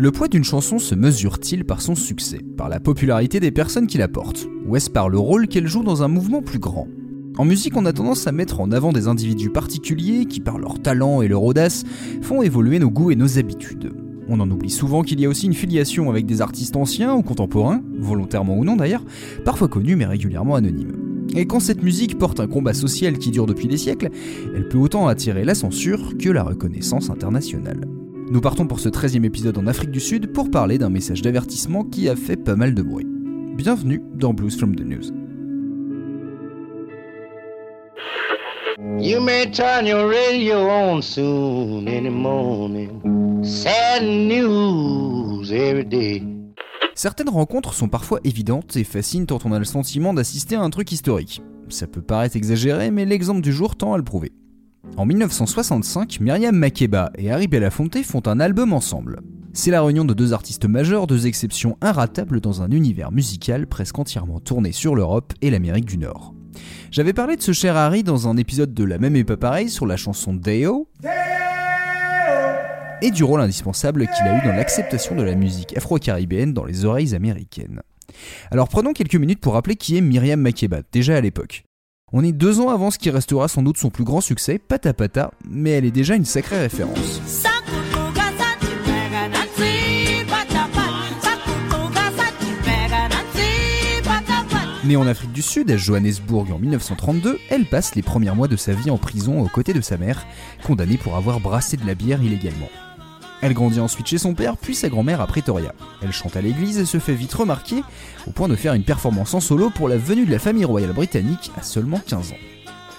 Le poids d'une chanson se mesure-t-il par son succès, par la popularité des personnes qui la portent, ou est-ce par le rôle qu'elle joue dans un mouvement plus grand? En musique, on a tendance à mettre en avant des individus particuliers qui, par leur talent et leur audace, font évoluer nos goûts et nos habitudes. On en oublie souvent qu'il y a aussi une filiation avec des artistes anciens ou contemporains, volontairement ou non d'ailleurs, parfois connus mais régulièrement anonymes. Et quand cette musique porte un combat social qui dure depuis des siècles, elle peut autant attirer la censure que la reconnaissance internationale. Nous partons pour ce 13e épisode en Afrique du Sud pour parler d'un message d'avertissement qui a fait pas mal de bruit. Bienvenue dans Blues from the News. You may turn your radio on soon in the morning. Sad news every day. Certaines rencontres sont parfois évidentes et fascinent quand on a le sentiment d'assister à un truc historique. Ça peut paraître exagéré, mais l'exemple du jour tend à le prouver. En 1965, Myriam Makeba et Harry Belafonte font un album ensemble. C'est la réunion de deux artistes majeurs, deux exceptions inratables dans un univers musical presque entièrement tourné sur l'Europe et l'Amérique du Nord. J'avais parlé de ce cher Harry dans un épisode de La même et pas pareil sur la chanson Deo et du rôle indispensable qu'il a eu dans l'acceptation de la musique afro-caribéenne dans les oreilles américaines. Alors prenons quelques minutes pour rappeler qui est Myriam Makeba, déjà à l'époque. On est deux ans avant ce qui restera sans doute son plus grand succès, Pata Pata, mais elle est déjà une sacrée référence. Née en Afrique du Sud, à Johannesburg en 1932, elle passe les premiers mois de sa vie en prison aux côtés de sa mère, condamnée pour avoir brassé de la bière illégalement. Elle grandit ensuite chez son père, puis sa grand-mère à Pretoria. Elle chante à l'église et se fait vite remarquer, au point de faire une performance en solo pour la venue de la famille royale britannique à seulement 15 ans.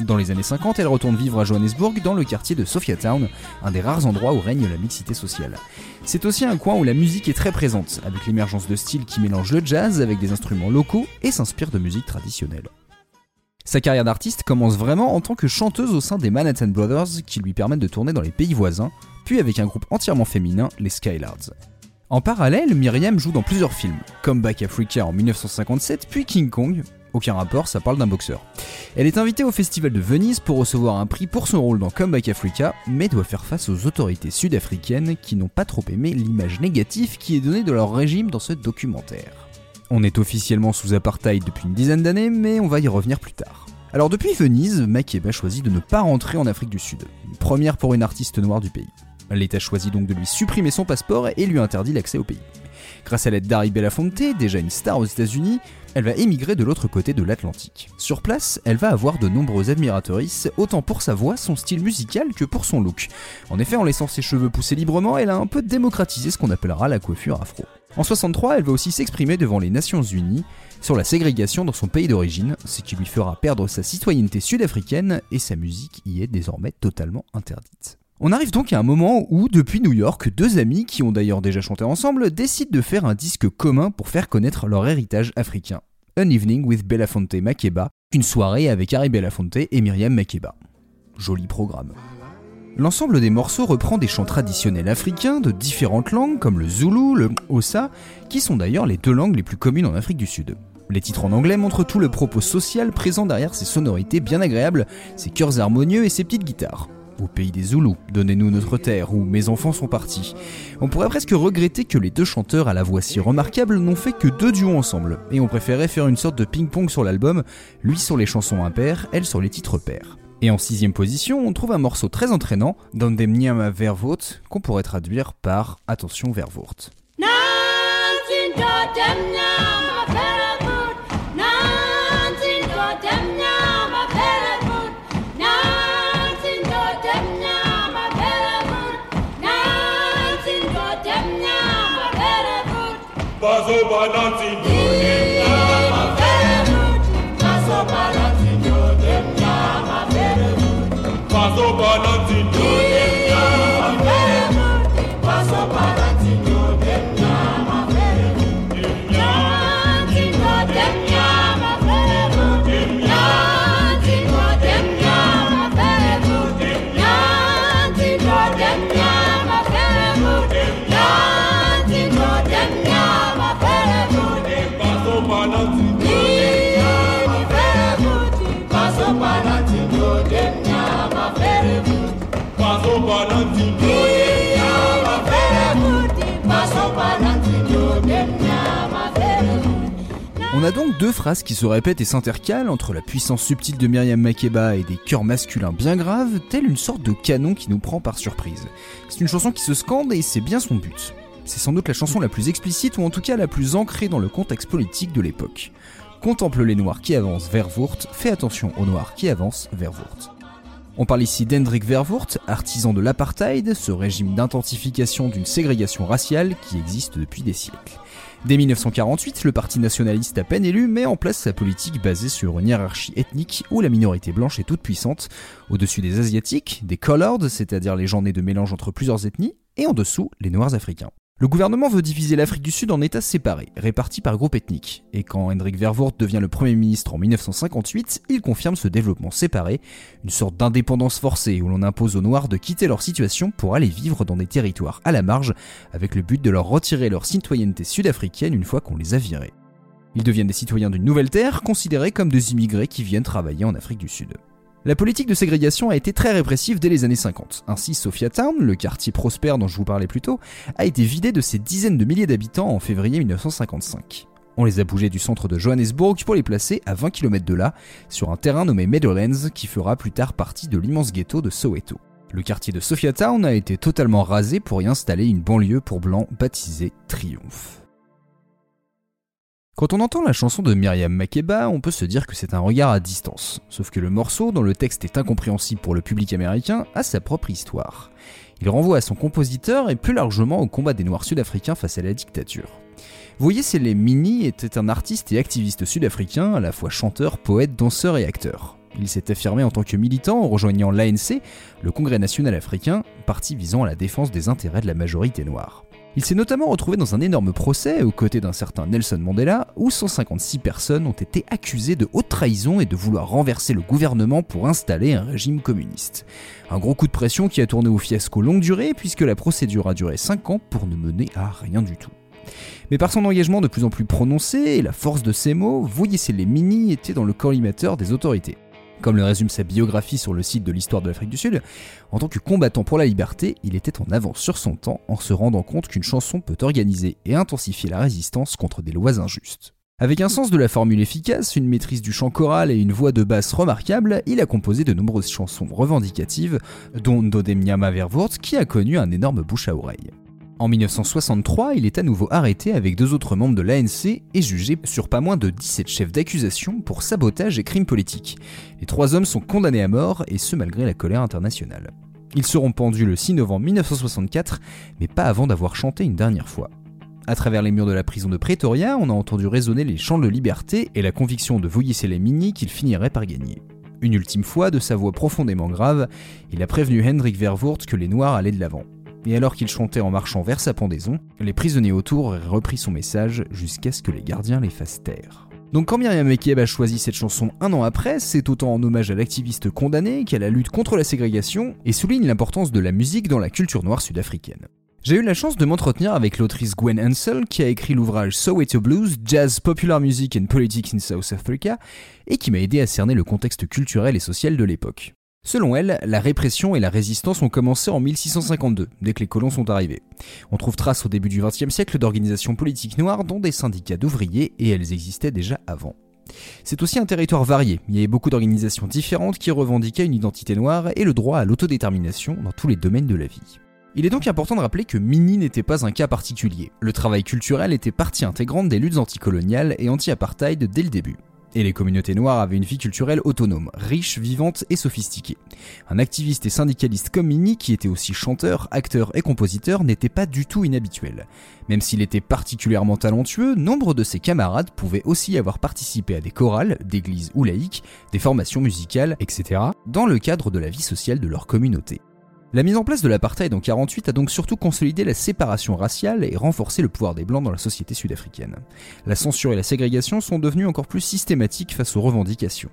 Dans les années 50, elle retourne vivre à Johannesburg dans le quartier de Sophiatown, un des rares endroits où règne la mixité sociale. C'est aussi un coin où la musique est très présente, avec l'émergence de styles qui mélangent le jazz avec des instruments locaux et s'inspirent de musique traditionnelle. Sa carrière d'artiste commence vraiment en tant que chanteuse au sein des Manhattan Brothers qui lui permettent de tourner dans les pays voisins, puis avec un groupe entièrement féminin, les Skylards. En parallèle, Myriam joue dans plusieurs films, comme Back Africa en 1957, puis King Kong, aucun rapport, ça parle d'un boxeur. Elle est invitée au Festival de Venise pour recevoir un prix pour son rôle dans Comeback Africa, mais doit faire face aux autorités sud-africaines qui n'ont pas trop aimé l'image négative qui est donnée de leur régime dans ce documentaire. On est officiellement sous apartheid depuis une dizaine d'années, mais on va y revenir plus tard. Alors depuis Venise, Makeba choisit de ne pas rentrer en Afrique du Sud, première pour une artiste noire du pays. L'État choisit donc de lui supprimer son passeport et lui interdit l'accès au pays. Grâce à l'aide d'Harry Belafonte, déjà une star aux États-Unis, elle va émigrer de l'autre côté de l'Atlantique. Sur place, elle va avoir de nombreuses admiratrices, autant pour sa voix, son style musical que pour son look. En effet, en laissant ses cheveux pousser librement, elle a un peu démocratisé ce qu'on appellera la coiffure afro. En 63, elle va aussi s'exprimer devant les Nations Unies sur la ségrégation dans son pays d'origine, ce qui lui fera perdre sa citoyenneté sud-africaine et sa musique y est désormais totalement interdite. On arrive donc à un moment où, depuis New York, deux amis, qui ont d'ailleurs déjà chanté ensemble, décident de faire un disque commun pour faire connaître leur héritage africain. An Evening with Belafonte Makeba, une soirée avec Harry Belafonte et Myriam Makeba. Joli programme. L'ensemble des morceaux reprend des chants traditionnels africains de différentes langues comme le zoulou, le Xhosa, qui sont d'ailleurs les deux langues les plus communes en Afrique du Sud. Les titres en anglais montrent tout le propos social présent derrière ces sonorités bien agréables, ces chœurs harmonieux et ces petites guitares. Au pays des Zoulous, donnez-nous notre terre où mes enfants sont partis. On pourrait presque regretter que les deux chanteurs à la voix si remarquable n'ont fait que deux duos ensemble, et ont préféré faire une sorte de ping-pong sur l'album, lui sur les chansons impaires, elle sur les titres pairs. Et en sixième position, on trouve un morceau très entraînant, Dandemniama Vervoort, qu'on pourrait traduire par Attention Vervoort. Bazoba nanti On a donc deux phrases qui se répètent et s'intercalent entre la puissance subtile de Myriam Makeba et des chœurs masculins bien graves, telle une sorte de canon qui nous prend par surprise. C'est une chanson qui se scande et c'est bien son but. C'est sans doute la chanson la plus explicite ou en tout cas la plus ancrée dans le contexte politique de l'époque. Contemple les noirs qui avancent vers Wurt, fais attention aux noirs qui avancent vers Wurt. On parle ici d'Hendrik Verwoerd, artisan de l'apartheid, ce régime d'intensification d'une ségrégation raciale qui existe depuis des siècles. Dès 1948, le Parti nationaliste à peine élu met en place sa politique basée sur une hiérarchie ethnique où la minorité blanche est toute puissante, au-dessus des Asiatiques, des colored, c'est-à-dire les gens nés de mélange entre plusieurs ethnies, et en dessous les Noirs africains. Le gouvernement veut diviser l'Afrique du Sud en États séparés, répartis par groupes ethniques, et quand Hendrik Verwoerd devient le Premier ministre en 1958, il confirme ce développement séparé, une sorte d'indépendance forcée où l'on impose aux Noirs de quitter leur situation pour aller vivre dans des territoires à la marge, avec le but de leur retirer leur citoyenneté sud-africaine une fois qu'on les a virés. Ils deviennent des citoyens d'une nouvelle terre, considérés comme des immigrés qui viennent travailler en Afrique du Sud. La politique de ségrégation a été très répressive dès les années 50. Ainsi, Sophiatown, le quartier prospère dont je vous parlais plus tôt, a été vidé de ses dizaines de milliers d'habitants en février 1955. On les a bougés du centre de Johannesburg pour les placer à 20 km de là, sur un terrain nommé Meadowlands qui fera plus tard partie de l'immense ghetto de Soweto. Le quartier de Sophiatown a été totalement rasé pour y installer une banlieue pour blancs baptisée Triomphe. Quand on entend la chanson de Myriam Makeba, on peut se dire que c'est un regard à distance. Sauf que le morceau, dont le texte est incompréhensible pour le public américain, a sa propre histoire. Il renvoie à son compositeur et plus largement au combat des Noirs sud-africains face à la dictature. Voyez, c'est était un artiste et activiste sud-africain, à la fois chanteur, poète, danseur et acteur. Il s'est affirmé en tant que militant en rejoignant l'ANC, le Congrès national africain, parti visant à la défense des intérêts de la majorité noire. Il s'est notamment retrouvé dans un énorme procès aux côtés d'un certain Nelson Mandela où 156 personnes ont été accusées de haute trahison et de vouloir renverser le gouvernement pour installer un régime communiste. Un gros coup de pression qui a tourné au fiasco longue durée puisque la procédure a duré 5 ans pour ne mener à rien du tout. Mais par son engagement de plus en plus prononcé et la force de ses mots, les Mini était dans le collimateur des autorités. Comme le résume sa biographie sur le site de l'histoire de l'Afrique du Sud, en tant que combattant pour la liberté, il était en avance sur son temps en se rendant compte qu'une chanson peut organiser et intensifier la résistance contre des lois injustes. Avec un sens de la formule efficace, une maîtrise du chant choral et une voix de basse remarquable, il a composé de nombreuses chansons revendicatives, dont Dodemnyama Verwoerd qui a connu un énorme bouche à oreille. En 1963, il est à nouveau arrêté avec deux autres membres de l'ANC et jugé sur pas moins de 17 chefs d'accusation pour sabotage et crimes politiques. Les trois hommes sont condamnés à mort, et ce malgré la colère internationale. Ils seront pendus le 6 novembre 1964, mais pas avant d'avoir chanté une dernière fois. À travers les murs de la prison de Pretoria, on a entendu résonner les chants de liberté et la conviction de Mini qu'il finirait par gagner. Une ultime fois, de sa voix profondément grave, il a prévenu Hendrik Verwoerd que les Noirs allaient de l'avant et alors qu'il chantait en marchant vers sa pendaison, les prisonniers autour auraient repris son message jusqu'à ce que les gardiens les fassent taire. Donc quand Myriam Makeba a choisi cette chanson un an après, c'est autant en hommage à l'activiste condamné qu'à la lutte contre la ségrégation et souligne l'importance de la musique dans la culture noire sud-africaine. J'ai eu la chance de m'entretenir avec l'autrice Gwen Ansell qui a écrit l'ouvrage Soweto Blues, Jazz, Popular Music and Politics in South Africa et qui m'a aidé à cerner le contexte culturel et social de l'époque. Selon elle, la répression et la résistance ont commencé en 1652, dès que les colons sont arrivés. On trouve trace au début du XXe siècle d'organisations politiques noires, dont des syndicats d'ouvriers, et elles existaient déjà avant. C'est aussi un territoire varié, il y avait beaucoup d'organisations différentes qui revendiquaient une identité noire et le droit à l'autodétermination dans tous les domaines de la vie. Il est donc important de rappeler que Mini n'était pas un cas particulier. Le travail culturel était partie intégrante des luttes anticoloniales et anti-apartheid dès le début. Et les communautés noires avaient une vie culturelle autonome, riche, vivante et sophistiquée. Un activiste et syndicaliste comme Mini, qui était aussi chanteur, acteur et compositeur, n'était pas du tout inhabituel. Même s'il était particulièrement talentueux, nombre de ses camarades pouvaient aussi avoir participé à des chorales, d'églises ou laïques, des formations musicales, etc., dans le cadre de la vie sociale de leur communauté. La mise en place de l'apartheid en 48 a donc surtout consolidé la séparation raciale et renforcé le pouvoir des Blancs dans la société sud-africaine. La censure et la ségrégation sont devenues encore plus systématiques face aux revendications.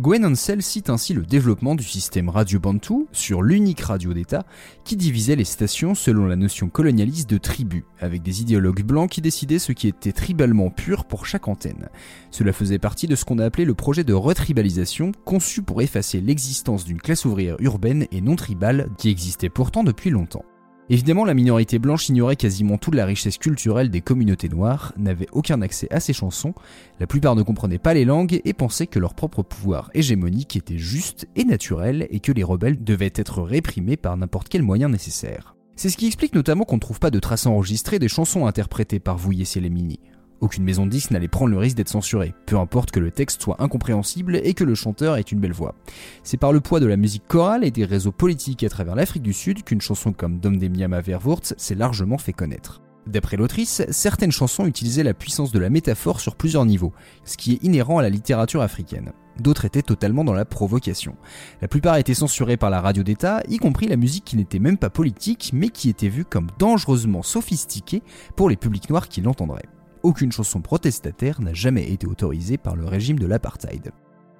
Gwen Ansell cite ainsi le développement du système Radio Bantu sur l'unique radio d'État qui divisait les stations selon la notion colonialiste de tribu, avec des idéologues blancs qui décidaient ce qui était tribalement pur pour chaque antenne. Cela faisait partie de ce qu'on a appelé le projet de retribalisation, conçu pour effacer l'existence d'une classe ouvrière urbaine et non tribale qui existait pourtant depuis longtemps. Évidemment, la minorité blanche ignorait quasiment toute la richesse culturelle des communautés noires, n'avait aucun accès à ces chansons, la plupart ne comprenaient pas les langues et pensaient que leur propre pouvoir hégémonique était juste et naturel et que les rebelles devaient être réprimés par n'importe quel moyen nécessaire. C'est ce qui explique notamment qu'on ne trouve pas de traces enregistrées des chansons interprétées par Vouillé Célémini. Aucune maison de n'allait prendre le risque d'être censurée, peu importe que le texte soit incompréhensible et que le chanteur ait une belle voix. C'est par le poids de la musique chorale et des réseaux politiques à travers l'Afrique du Sud qu'une chanson comme Dom des Miama Verwurz s'est largement fait connaître. D'après l'autrice, certaines chansons utilisaient la puissance de la métaphore sur plusieurs niveaux, ce qui est inhérent à la littérature africaine. D'autres étaient totalement dans la provocation. La plupart étaient censurés par la radio d'État, y compris la musique qui n'était même pas politique, mais qui était vue comme dangereusement sophistiquée pour les publics noirs qui l'entendraient aucune chanson protestataire n'a jamais été autorisée par le régime de l'apartheid.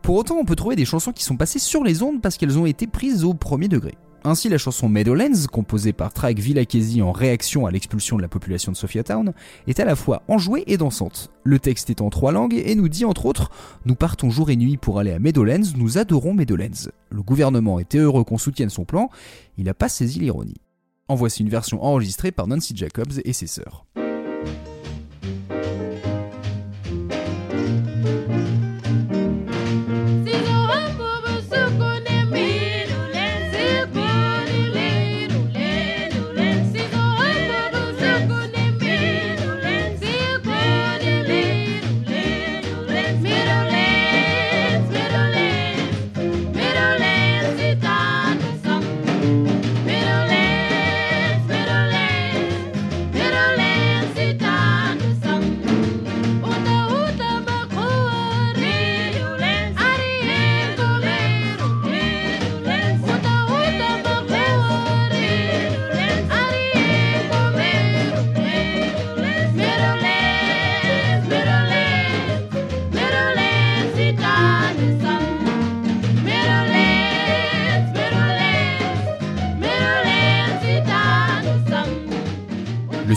Pour autant, on peut trouver des chansons qui sont passées sur les ondes parce qu'elles ont été prises au premier degré. Ainsi, la chanson Meadowlands, composée par Trag Villakesi en réaction à l'expulsion de la population de Sophiatown, est à la fois enjouée et dansante. Le texte est en trois langues et nous dit entre autres Nous partons jour et nuit pour aller à Meadowlands, nous adorons Meadowlands. Le gouvernement était heureux qu'on soutienne son plan, il n'a pas saisi l'ironie. En voici une version enregistrée par Nancy Jacobs et ses sœurs.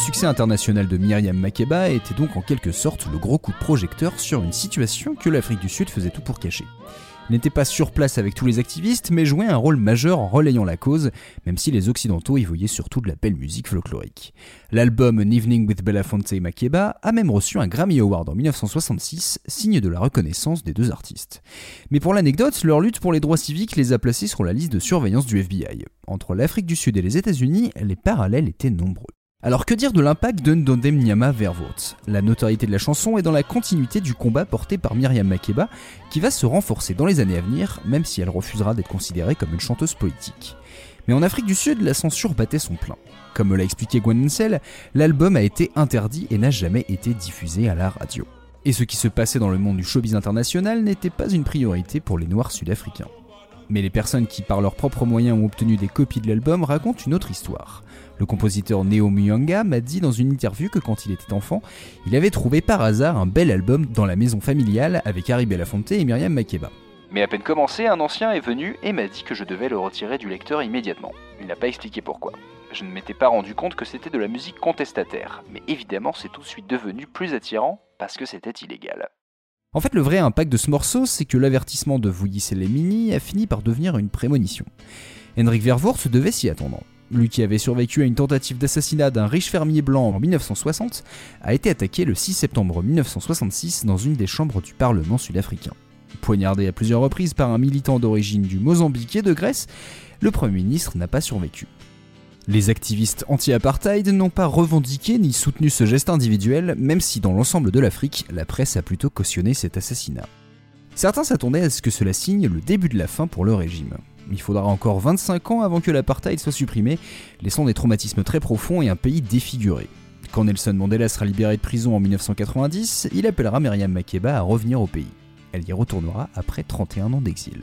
Succès international de Myriam Makeba était donc en quelque sorte le gros coup de projecteur sur une situation que l'Afrique du Sud faisait tout pour cacher. Il n'était pas sur place avec tous les activistes, mais jouait un rôle majeur en relayant la cause, même si les Occidentaux y voyaient surtout de la belle musique folklorique. L'album An Evening with Belafonte Makeba a même reçu un Grammy Award en 1966, signe de la reconnaissance des deux artistes. Mais pour l'anecdote, leur lutte pour les droits civiques les a placés sur la liste de surveillance du FBI. Entre l'Afrique du Sud et les États-Unis, les parallèles étaient nombreux. Alors que dire de l'impact de Ndondem Nyama La notoriété de la chanson est dans la continuité du combat porté par Myriam Makeba, qui va se renforcer dans les années à venir, même si elle refusera d'être considérée comme une chanteuse politique. Mais en Afrique du Sud, la censure battait son plein. Comme l'a expliqué Gwen Nsel, l'album a été interdit et n'a jamais été diffusé à la radio. Et ce qui se passait dans le monde du showbiz international n'était pas une priorité pour les Noirs sud-africains. Mais les personnes qui, par leurs propres moyens, ont obtenu des copies de l'album racontent une autre histoire. Le compositeur Neo Muyanga m'a dit dans une interview que quand il était enfant, il avait trouvé par hasard un bel album dans la maison familiale avec Harry Belafonte et Myriam Makeba. Mais à peine commencé, un ancien est venu et m'a dit que je devais le retirer du lecteur immédiatement. Il n'a pas expliqué pourquoi. Je ne m'étais pas rendu compte que c'était de la musique contestataire, mais évidemment c'est tout de suite devenu plus attirant parce que c'était illégal. En fait, le vrai impact de ce morceau, c'est que l'avertissement de Vouillis et Mini a fini par devenir une prémonition. Henrik Vervoort devait s'y attendre. Lui qui avait survécu à une tentative d'assassinat d'un riche fermier blanc en 1960, a été attaqué le 6 septembre 1966 dans une des chambres du Parlement sud-africain. Poignardé à plusieurs reprises par un militant d'origine du Mozambique et de Grèce, le Premier ministre n'a pas survécu. Les activistes anti-apartheid n'ont pas revendiqué ni soutenu ce geste individuel, même si dans l'ensemble de l'Afrique, la presse a plutôt cautionné cet assassinat. Certains s'attendaient à ce que cela signe le début de la fin pour le régime. Il faudra encore 25 ans avant que l'apartheid soit supprimé, laissant des traumatismes très profonds et un pays défiguré. Quand Nelson Mandela sera libéré de prison en 1990, il appellera Myriam Makeba à revenir au pays. Elle y retournera après 31 ans d'exil.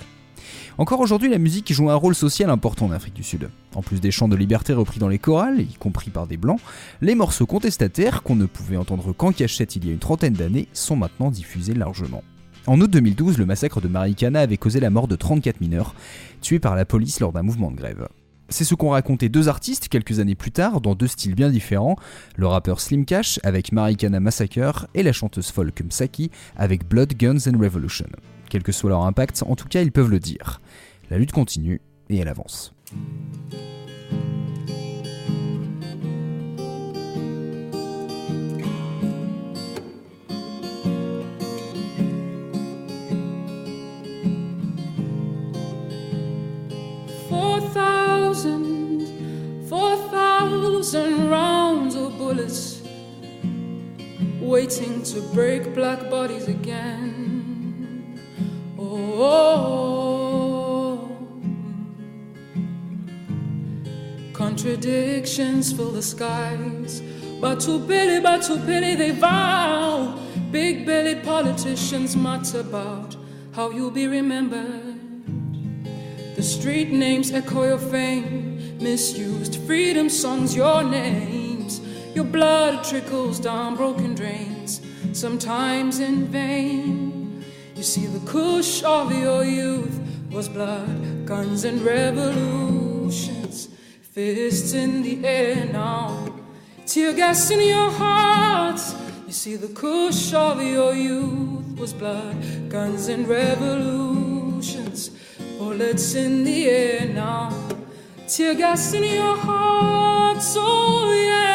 Encore aujourd'hui, la musique joue un rôle social important en Afrique du Sud. En plus des chants de liberté repris dans les chorales, y compris par des blancs, les morceaux contestataires, qu'on ne pouvait entendre qu'en cachette il y a une trentaine d'années, sont maintenant diffusés largement. En août 2012, le massacre de Marikana avait causé la mort de 34 mineurs, tués par la police lors d'un mouvement de grève. C'est ce qu'ont raconté deux artistes quelques années plus tard, dans deux styles bien différents, le rappeur Slim Cash avec Marikana Massacre et la chanteuse folk Msaki avec Blood, Guns and Revolution. Quel que soit leur impact, en tout cas ils peuvent le dire. La lutte continue et elle avance. Waiting to break black bodies again. Oh, contradictions fill the skies. But to Billy, but to Billy, they vow. Big bellied politicians mutter about how you'll be remembered. The street names echo your fame, misused freedom songs, your names. Your blood trickles down broken drains, sometimes in vain. You see, the kush of your youth was blood, guns, and revolutions. Fists in the air now, tear gas in your hearts. You see, the kush of your youth was blood, guns, and revolutions. Bullets in the air now, tear gas in your hearts. Oh, yeah.